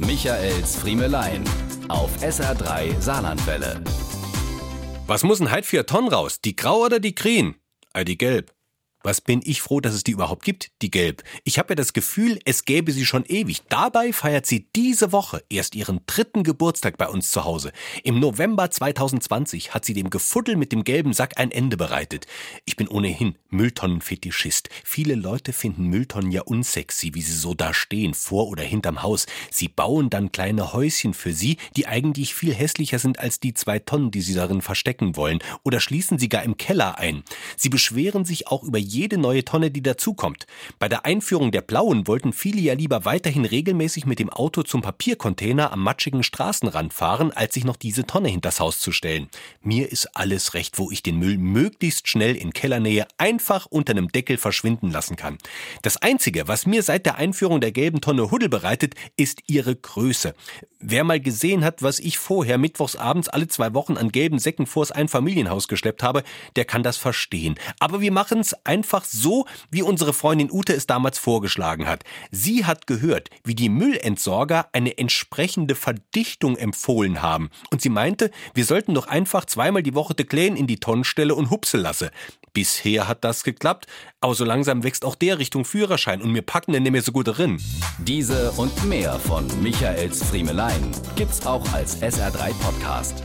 Michaels Friemelein auf SR3 Saarlandwelle. Was muss ein Heid für Tonnen raus? Die grau oder die grün? Äh, die gelb. Was bin ich froh, dass es die überhaupt gibt, die Gelb. Ich habe ja das Gefühl, es gäbe sie schon ewig. Dabei feiert sie diese Woche erst ihren dritten Geburtstag bei uns zu Hause. Im November 2020 hat sie dem Gefuddel mit dem gelben Sack ein Ende bereitet. Ich bin ohnehin Mülltonnenfetischist. Viele Leute finden Mülltonnen ja unsexy, wie sie so da stehen, vor oder hinterm Haus. Sie bauen dann kleine Häuschen für sie, die eigentlich viel hässlicher sind als die zwei Tonnen, die sie darin verstecken wollen. Oder schließen sie gar im Keller ein. Sie beschweren sich auch über jede neue Tonne, die dazukommt. Bei der Einführung der blauen wollten viele ja lieber weiterhin regelmäßig mit dem Auto zum Papiercontainer am matschigen Straßenrand fahren, als sich noch diese Tonne hinters Haus zu stellen. Mir ist alles recht, wo ich den Müll möglichst schnell in Kellernähe einfach unter einem Deckel verschwinden lassen kann. Das Einzige, was mir seit der Einführung der gelben Tonne Huddel bereitet, ist ihre Größe. Wer mal gesehen hat, was ich vorher mittwochs abends alle zwei Wochen an gelben Säcken vors Einfamilienhaus geschleppt habe, der kann das verstehen. Aber wir machen's einfach so, wie unsere Freundin Ute es damals vorgeschlagen hat. Sie hat gehört, wie die Müllentsorger eine entsprechende Verdichtung empfohlen haben. Und sie meinte, wir sollten doch einfach zweimal die Woche de Kläen in die Tonnen stelle und hupse lasse. Bisher hat das geklappt, aber so langsam wächst auch der Richtung Führerschein und mir packen denn nicht mehr so gut drin. Diese und mehr von Michaels Friemelein gibt's auch als SR3 Podcast.